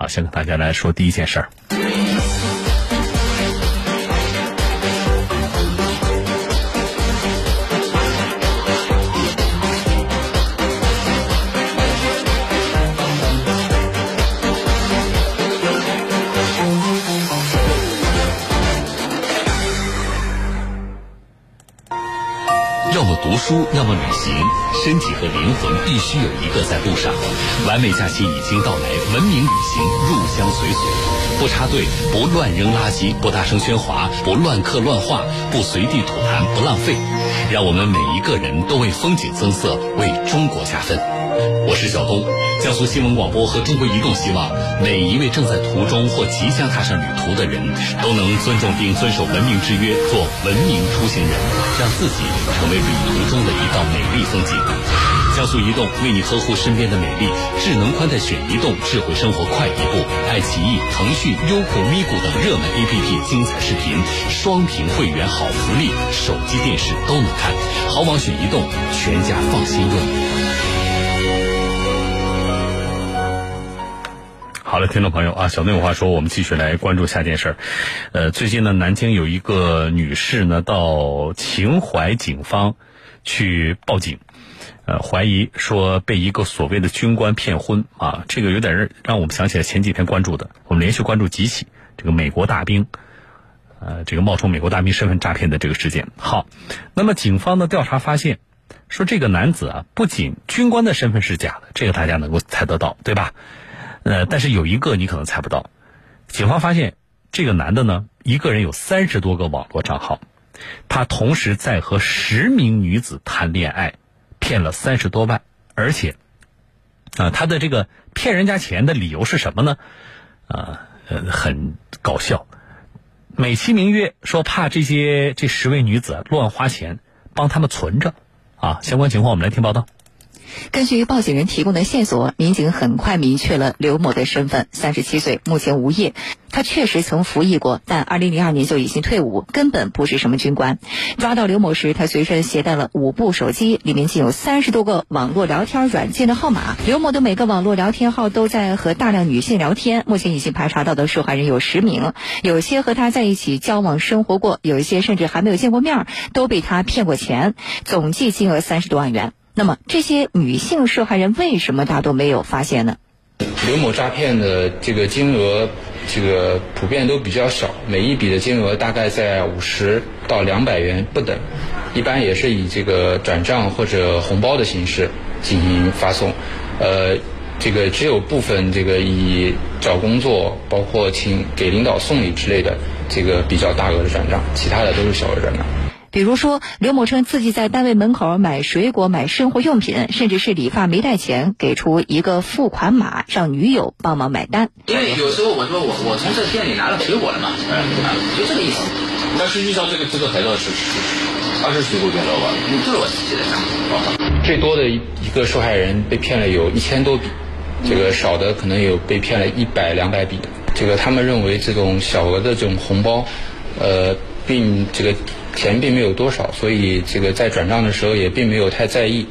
好，先跟大家来说第一件事儿。要么读书，要么旅行，身体和灵魂必须有一个在路上。完美假期已经到来，文明旅行入乡随俗，不插队，不乱扔垃圾，不大声喧哗，不乱刻乱画，不随地吐痰，不浪费。让我们每一个人都为风景增色，为中国加分。我是小东，江苏新闻广播和中国移动希望每一位正在途中或即将踏上旅途的人都能尊重并遵守文明之约，做文明出行人，让自己成为旅途中的一道美丽风景。江苏移动为你呵护身边的美丽，智能宽带选移动，智慧生活快一步。爱奇艺、腾讯、优酷、咪咕等热门 APP 精彩视频，双屏会员好福利，手机、电视都能看。好网选移动，全家放心用。好了，听众朋友啊，小内有话说，我们继续来关注下件事儿。呃，最近呢，南京有一个女士呢，到秦淮警方去报警，呃，怀疑说被一个所谓的军官骗婚啊，这个有点让我们想起来前几天关注的，我们连续关注几起这个美国大兵，呃，这个冒充美国大兵身份诈骗的这个事件。好，那么警方的调查发现，说这个男子啊，不仅军官的身份是假的，这个大家能够猜得到，对吧？呃，但是有一个你可能猜不到，警方发现这个男的呢，一个人有三十多个网络账号，他同时在和十名女子谈恋爱，骗了三十多万，而且啊，他的这个骗人家钱的理由是什么呢？啊，呃，很搞笑，美其名曰说怕这些这十位女子乱花钱，帮他们存着，啊，相关情况我们来听报道。根据报警人提供的线索，民警很快明确了刘某的身份：三十七岁，目前无业。他确实曾服役过，但二零零二年就已经退伍，根本不是什么军官。抓到刘某时，他随身携带了五部手机，里面竟有三十多个网络聊天软件的号码。刘某的每个网络聊天号都在和大量女性聊天。目前已经排查到的受害人有十名，有些和他在一起交往生活过，有一些甚至还没有见过面，都被他骗过钱，总计金额三十多万元。那么这些女性受害人为什么大多没有发现呢？刘某诈骗的这个金额，这个普遍都比较小，每一笔的金额大概在五十到两百元不等，一般也是以这个转账或者红包的形式进行发送，呃，这个只有部分这个以找工作，包括请给领导送礼之类的，这个比较大额的转账，其他的都是小额转账。比如说，刘某称自己在单位门口买水果、买生活用品，甚至是理发没带钱，给出一个付款码，让女友帮忙买单。因为有时候我说我我从这店里拿了水果了嘛，就这个意思。但实际上这个这个牌照是他是水果店老板，就是我自己的账。最多的一一个受害人被骗了有一千多笔，这个少的可能有被骗了一百两百笔。这个他们认为这种小额的这种红包，呃，并这个。钱并没有多少，所以这个在转账的时候也并没有太在意。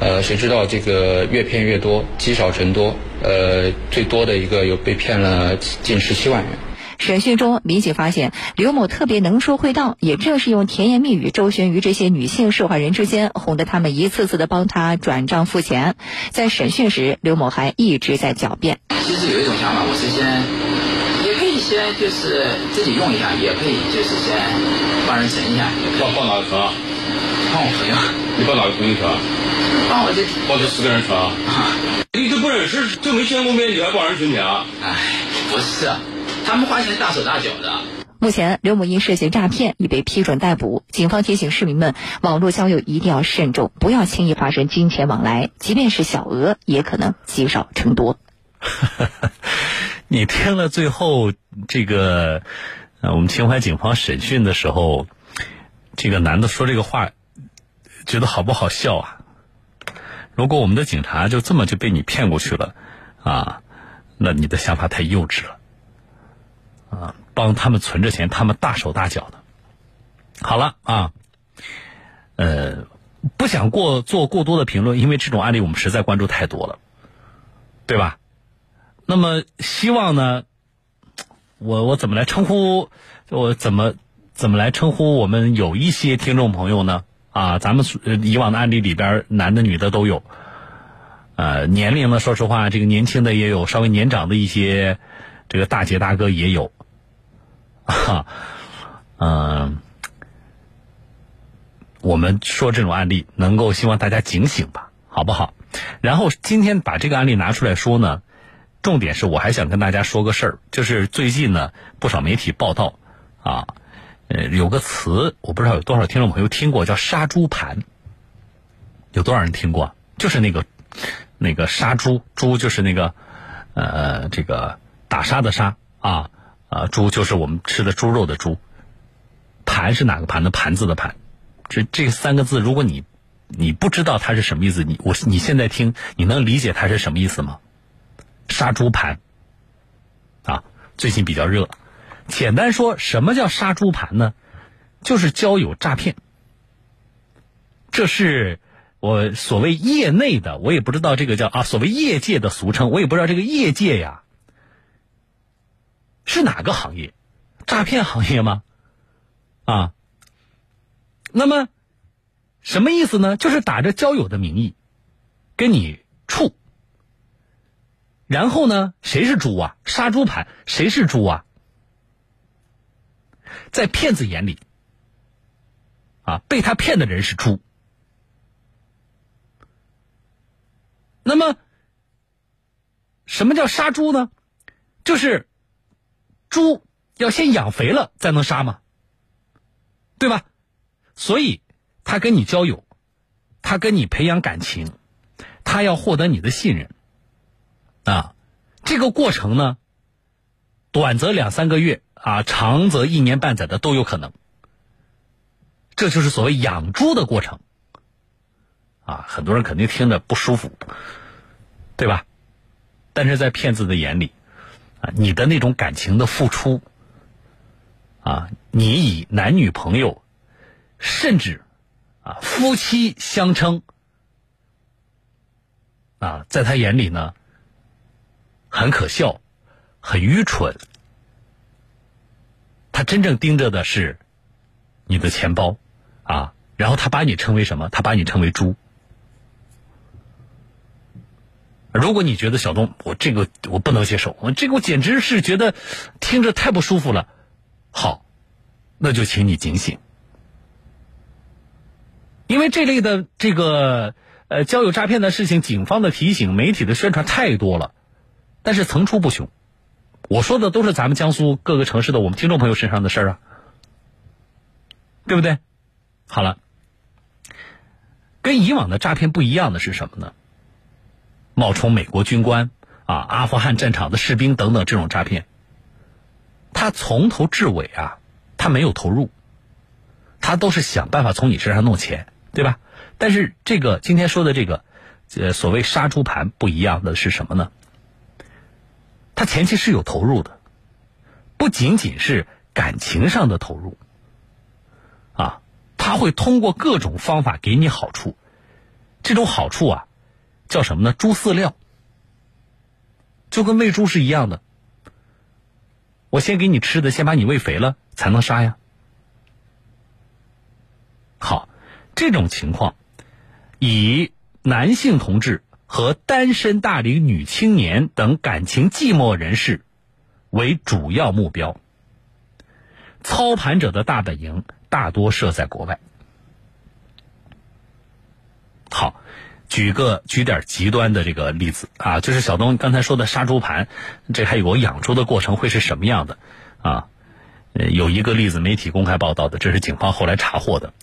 呃，谁知道这个越骗越多，积少成多。呃，最多的一个有被骗了近十七万元。审讯中，民警发现刘某特别能说会道，也正是用甜言蜜语周旋于这些女性受害人之间，哄得他们一次次的帮他转账付钱。在审讯时，刘某还一直在狡辩。其实有一种想法，我是先。先就是自己用一下，也可以就是先帮人存一下。帮帮哪个存啊？帮我朋友。你帮哪个朋友存啊？帮我这。帮这四个人存啊？你都不认识，就没见过面，你还帮人存钱啊？哎，不是，他们花钱大手大脚的。目前，刘某因涉嫌诈骗已被批准逮捕。警方提醒市民们，网络交友一定要慎重，不要轻易发生金钱往来，即便是小额，也可能积少成多。你听了最后这个，呃，我们秦淮警方审讯的时候，这个男的说这个话，觉得好不好笑啊？如果我们的警察就这么就被你骗过去了，啊，那你的想法太幼稚了，啊，帮他们存着钱，他们大手大脚的。好了啊，呃，不想过做过多的评论，因为这种案例我们实在关注太多了，对吧？那么希望呢，我我怎么来称呼？我怎么怎么来称呼我们有一些听众朋友呢？啊，咱们以往的案例里边，男的女的都有。呃，年龄呢，说实话，这个年轻的也有，稍微年长的一些，这个大姐大哥也有。哈，嗯，我们说这种案例，能够希望大家警醒吧，好不好？然后今天把这个案例拿出来说呢。重点是我还想跟大家说个事儿，就是最近呢，不少媒体报道，啊，呃，有个词我不知道有多少听众朋友听过，叫杀猪盘。有多少人听过？就是那个那个杀猪，猪就是那个呃这个打杀的杀啊啊，猪就是我们吃的猪肉的猪。盘是哪个盘的？盘子的盘。这这三个字，如果你你不知道它是什么意思，你我你现在听，你能理解它是什么意思吗？杀猪盘，啊，最近比较热。简单说，什么叫杀猪盘呢？就是交友诈骗。这是我所谓业内的，我也不知道这个叫啊，所谓业界的俗称，我也不知道这个业界呀是哪个行业，诈骗行业吗？啊，那么什么意思呢？就是打着交友的名义跟你处。然后呢？谁是猪啊？杀猪盘，谁是猪啊？在骗子眼里，啊，被他骗的人是猪。那么，什么叫杀猪呢？就是猪要先养肥了才能杀嘛，对吧？所以他跟你交友，他跟你培养感情，他要获得你的信任。啊，这个过程呢，短则两三个月啊，长则一年半载的都有可能。这就是所谓养猪的过程。啊，很多人肯定听着不舒服，对吧？但是在骗子的眼里，啊，你的那种感情的付出，啊，你以男女朋友，甚至啊夫妻相称，啊，在他眼里呢。很可笑，很愚蠢。他真正盯着的是你的钱包，啊，然后他把你称为什么？他把你称为猪。如果你觉得小东，我这个我不能接受，我这个我简直是觉得听着太不舒服了。好，那就请你警醒，因为这类的这个呃交友诈骗的事情，警方的提醒、媒体的宣传太多了。但是层出不穷，我说的都是咱们江苏各个城市的我们听众朋友身上的事儿啊，对不对？好了，跟以往的诈骗不一样的是什么呢？冒充美国军官啊、阿富汗战场的士兵等等这种诈骗，他从头至尾啊，他没有投入，他都是想办法从你身上弄钱，对吧？但是这个今天说的这个，呃，所谓杀猪盘不一样的是什么呢？他前期是有投入的，不仅仅是感情上的投入，啊，他会通过各种方法给你好处，这种好处啊，叫什么呢？猪饲料，就跟喂猪是一样的。我先给你吃的，先把你喂肥了，才能杀呀。好，这种情况，以男性同志。和单身大龄女青年等感情寂寞人士为主要目标，操盘者的大本营大多设在国外。好，举个举点极端的这个例子啊，就是小东刚才说的杀猪盘，这还有个养猪的过程会是什么样的啊？有一个例子媒体公开报道的，这是警方后来查获的，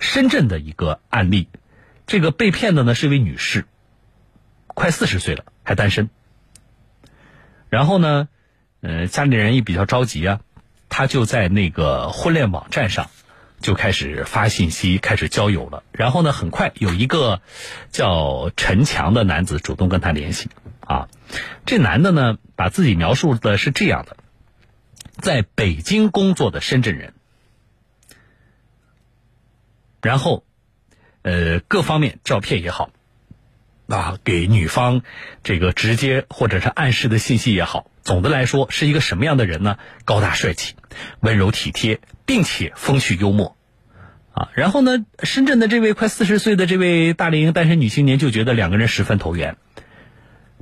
深圳的一个案例，这个被骗的呢是一位女士。快四十岁了，还单身。然后呢，呃，家里人也比较着急啊，他就在那个婚恋网站上就开始发信息，开始交友了。然后呢，很快有一个叫陈强的男子主动跟他联系啊。这男的呢，把自己描述的是这样的：在北京工作的深圳人，然后呃，各方面照片也好。啊，给女方这个直接或者是暗示的信息也好，总的来说是一个什么样的人呢？高大帅气，温柔体贴，并且风趣幽默，啊，然后呢，深圳的这位快四十岁的这位大龄单身女青年就觉得两个人十分投缘，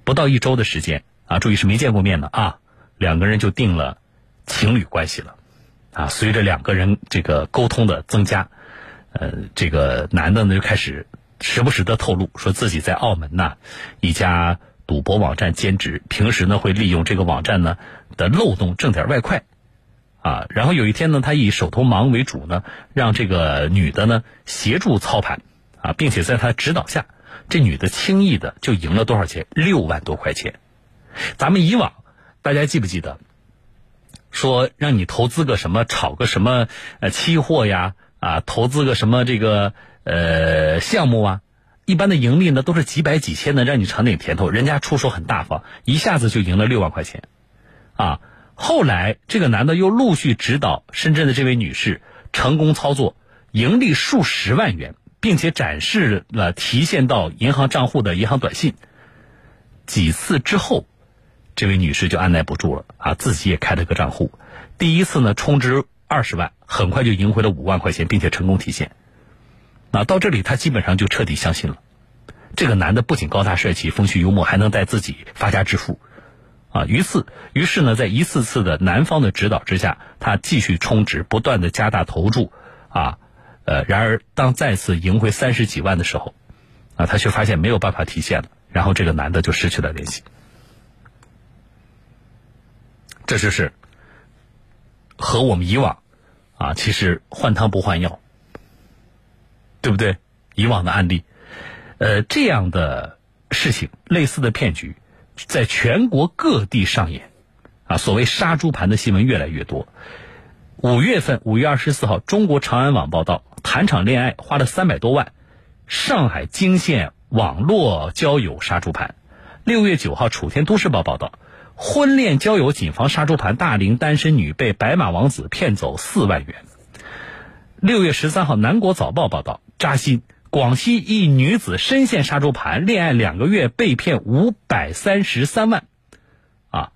不到一周的时间啊，注意是没见过面的啊，两个人就定了情侣关系了，啊，随着两个人这个沟通的增加，呃，这个男的呢就开始。时不时的透露说自己在澳门呐一家赌博网站兼职，平时呢会利用这个网站呢的漏洞挣点外快，啊，然后有一天呢，他以手头忙为主呢，让这个女的呢协助操盘，啊，并且在他指导下，这女的轻易的就赢了多少钱？六万多块钱。咱们以往大家记不记得，说让你投资个什么，炒个什么呃期货呀，啊，投资个什么这个。呃，项目啊，一般的盈利呢都是几百几千的，让你尝点甜头。人家出手很大方，一下子就赢了六万块钱，啊！后来这个男的又陆续指导深圳的这位女士成功操作，盈利数十万元，并且展示了提现到银行账户的银行短信。几次之后，这位女士就按耐不住了啊，自己也开了个账户。第一次呢，充值二十万，很快就赢回了五万块钱，并且成功提现。那到这里，他基本上就彻底相信了，这个男的不仅高大帅气、风趣幽默，还能带自己发家致富，啊，于是，于是呢，在一次次的男方的指导之下，他继续充值，不断的加大投注，啊，呃，然而当再次赢回三十几万的时候，啊，他却发现没有办法提现了，然后这个男的就失去了联系，这就是和我们以往，啊，其实换汤不换药。对不对？以往的案例，呃，这样的事情，类似的骗局，在全国各地上演，啊，所谓杀猪盘的新闻越来越多。五月份，五月二十四号，中国长安网报道，谈场恋爱花了三百多万，上海惊现网络交友杀猪盘。六月九号，楚天都市报报道，婚恋交友谨防杀猪盘，大龄单身女被白马王子骗走四万元。六月十三号，南国早报报道。扎心！广西一女子深陷杀猪盘，恋爱两个月被骗五百三十三万。啊，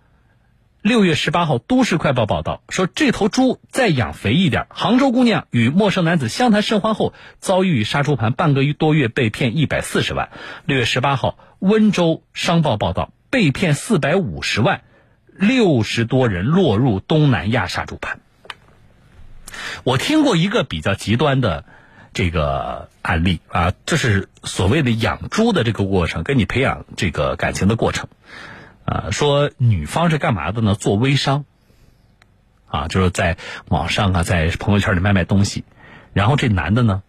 六月十八号，都市快报报道说，这头猪再养肥一点。杭州姑娘与陌生男子相谈甚欢后，遭遇杀猪盘，半个月多月被骗一百四十万。六月十八号，温州商报报道，被骗四百五十万，六十多人落入东南亚杀猪盘。我听过一个比较极端的。这个案例啊，这是所谓的养猪的这个过程，跟你培养这个感情的过程，啊，说女方是干嘛的呢？做微商，啊，就是在网上啊，在朋友圈里卖卖东西，然后这男的呢，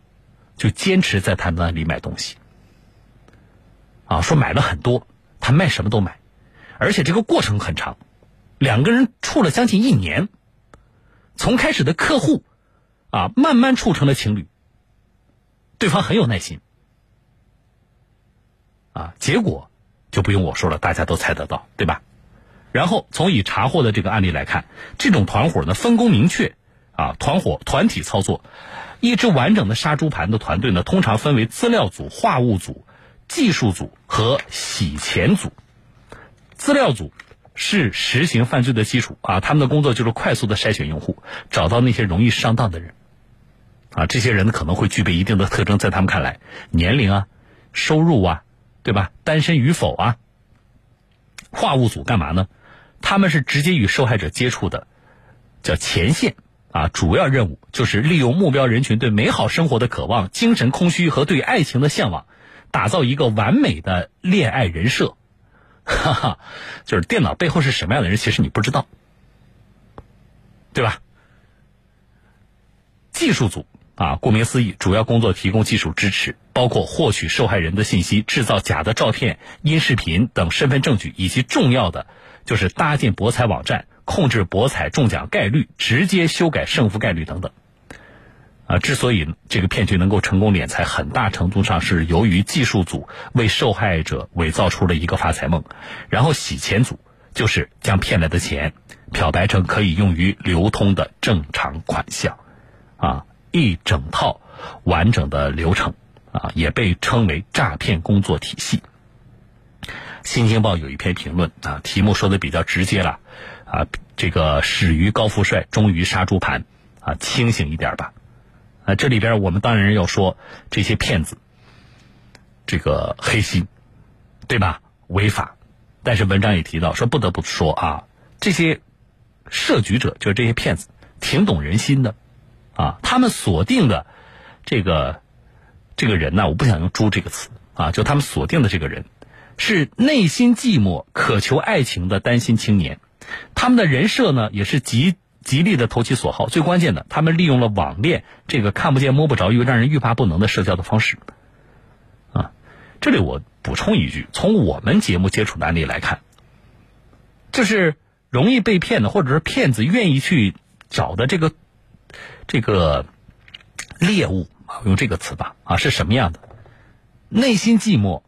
就坚持在他那里买东西，啊，说买了很多，他卖什么都买，而且这个过程很长，两个人处了将近一年，从开始的客户，啊，慢慢处成了情侣。对方很有耐心，啊，结果就不用我说了，大家都猜得到，对吧？然后从已查获的这个案例来看，这种团伙呢分工明确，啊，团伙团体操作，一支完整的杀猪盘的团队呢，通常分为资料组、话务组、技术组和洗钱组。资料组是实行犯罪的基础啊，他们的工作就是快速的筛选用户，找到那些容易上当的人。啊，这些人可能会具备一定的特征，在他们看来，年龄啊、收入啊，对吧？单身与否啊？话务组干嘛呢？他们是直接与受害者接触的，叫前线啊。主要任务就是利用目标人群对美好生活的渴望、精神空虚和对爱情的向往，打造一个完美的恋爱人设。哈哈，就是电脑背后是什么样的人，其实你不知道，对吧？技术组。啊，顾名思义，主要工作提供技术支持，包括获取受害人的信息、制造假的照片、音视频等身份证据，以及重要的就是搭建博彩网站、控制博彩中奖概率、直接修改胜负概率等等。啊，之所以这个骗局能够成功敛财，很大程度上是由于技术组为受害者伪造出了一个发财梦，然后洗钱组就是将骗来的钱漂白成可以用于流通的正常款项，啊。一整套完整的流程啊，也被称为诈骗工作体系新京报有一篇评论啊，题目说的比较直接了啊，这个始于高富帅，终于杀猪盘啊，清醒一点吧。啊，这里边我们当然要说这些骗子，这个黑心，对吧？违法。但是文章也提到说，不得不说啊，这些设局者就是这些骗子，挺懂人心的啊。他们锁定的这个这个人呢，我不想用“猪”这个词啊，就他们锁定的这个人是内心寂寞、渴求爱情的单身青年。他们的人设呢，也是极极力的投其所好。最关键的，他们利用了网恋这个看不见摸不着又让人欲罢不能的社交的方式啊。这里我。补充一句，从我们节目接触的案例来看，就是容易被骗的，或者是骗子愿意去找的这个这个猎物啊，用这个词吧啊，是什么样的？内心寂寞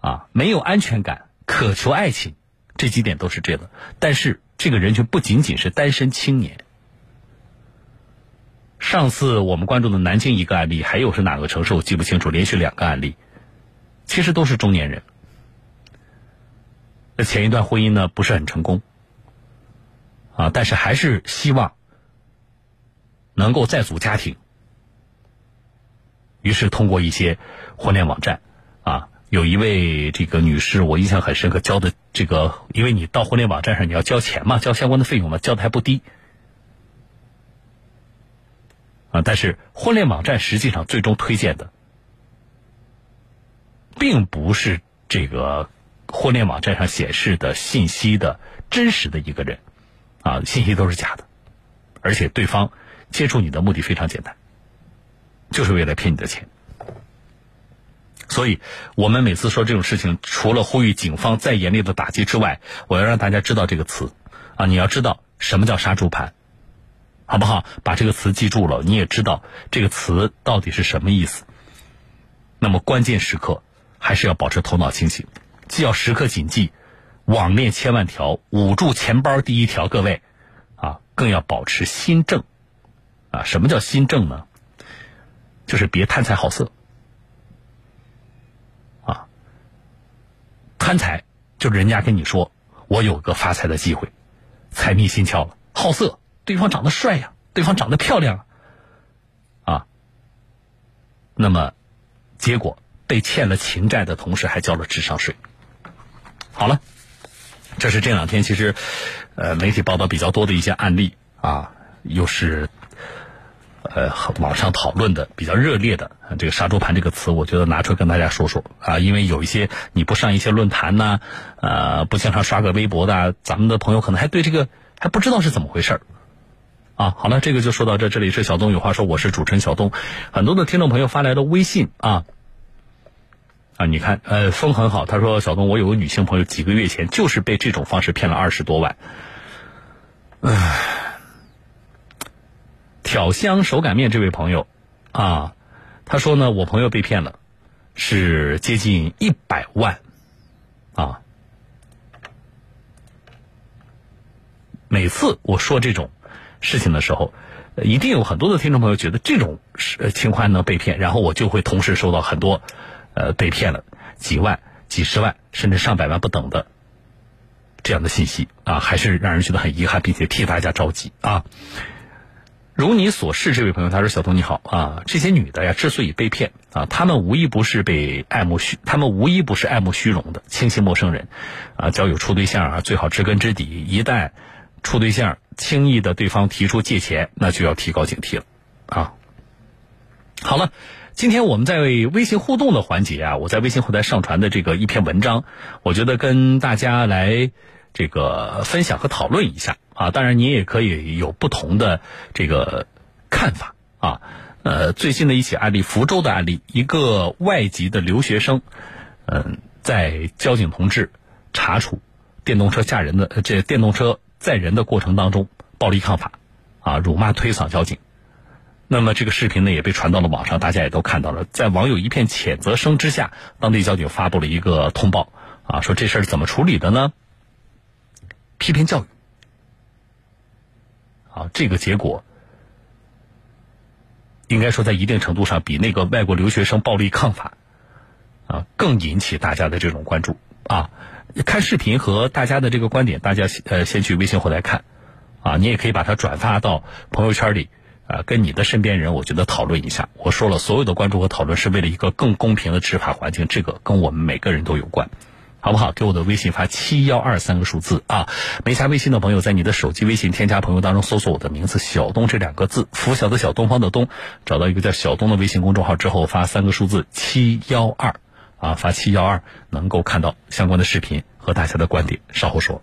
啊，没有安全感，渴求爱情，这几点都是这个。但是这个人群不仅仅是单身青年。上次我们关注的南京一个案例，还有是哪个城市我记不清楚，连续两个案例。其实都是中年人，那前一段婚姻呢不是很成功，啊，但是还是希望能够再组家庭，于是通过一些婚恋网站，啊，有一位这个女士我印象很深刻，交的这个，因为你到婚恋网站上你要交钱嘛，交相关的费用嘛，交的还不低，啊，但是婚恋网站实际上最终推荐的。并不是这个婚恋网站上显示的信息的真实的一个人，啊，信息都是假的，而且对方接触你的目的非常简单，就是为了骗你的钱。所以，我们每次说这种事情，除了呼吁警方再严厉的打击之外，我要让大家知道这个词，啊，你要知道什么叫杀猪盘，好不好？把这个词记住了，你也知道这个词到底是什么意思。那么关键时刻。还是要保持头脑清醒，既要时刻谨记网恋千万条，捂住钱包第一条，各位啊，更要保持心正啊。什么叫心正呢？就是别贪财好色啊。贪财就是人家跟你说我有个发财的机会，财迷心窍了。好色，对方长得帅呀，对方长得漂亮啊，那么结果。被欠了情债的同时，还交了智商税。好了，这是这两天其实，呃，媒体报道比较多的一些案例啊，又是呃网上讨论的比较热烈的这个“杀猪盘”这个词，我觉得拿出来跟大家说说啊，因为有一些你不上一些论坛呐，呃，不经常刷个微博的，咱们的朋友可能还对这个还不知道是怎么回事儿啊。好了，这个就说到这，这里是小东有话说，我是主持人小东，很多的听众朋友发来的微信啊。啊，你看，呃，风很好。他说：“小东，我有个女性朋友，几个月前就是被这种方式骗了二十多万。”唉，挑香手擀面这位朋友，啊，他说呢，我朋友被骗了，是接近一百万，啊。每次我说这种事情的时候，一定有很多的听众朋友觉得这种情况呢被骗，然后我就会同时收到很多。呃，被骗了几万、几十万，甚至上百万不等的这样的信息啊，还是让人觉得很遗憾，并且替大家着急啊。如你所示，这位朋友他说：“小东你好啊，这些女的呀，之所以被骗啊，她们无一不是被爱慕虚，她们无一不是爱慕虚荣的，轻信陌生人啊，交友处对象啊，最好知根知底。一旦处对象，轻易的对方提出借钱，那就要提高警惕了啊。好了。”今天我们在微信互动的环节啊，我在微信后台上传的这个一篇文章，我觉得跟大家来这个分享和讨论一下啊。当然，你也可以有不同的这个看法啊。呃，最近的一起案例，福州的案例，一个外籍的留学生，嗯，在交警同志查处电动车驾人的这电动车载人的过程当中，暴力抗法啊，辱骂推搡交警。那么这个视频呢也被传到了网上，大家也都看到了。在网友一片谴责声之下，当地交警发布了一个通报，啊，说这事儿怎么处理的呢？批评教育。啊，这个结果应该说在一定程度上比那个外国留学生暴力抗法，啊，更引起大家的这种关注。啊，看视频和大家的这个观点，大家呃先去微信后台看，啊，你也可以把它转发到朋友圈里，啊，跟你的身边人，我觉得讨论一下。我说了，所有的关注和讨论是为了一个更公平的执法环境，这个跟我们每个人都有关。好不好？给我的微信发七幺二三个数字啊！没加微信的朋友，在你的手机微信添加朋友当中搜索我的名字“小东”这两个字，拂晓的小东方的东，找到一个叫小东的微信公众号之后，发三个数字七幺二啊，发七幺二，能够看到相关的视频和大家的观点。稍后说。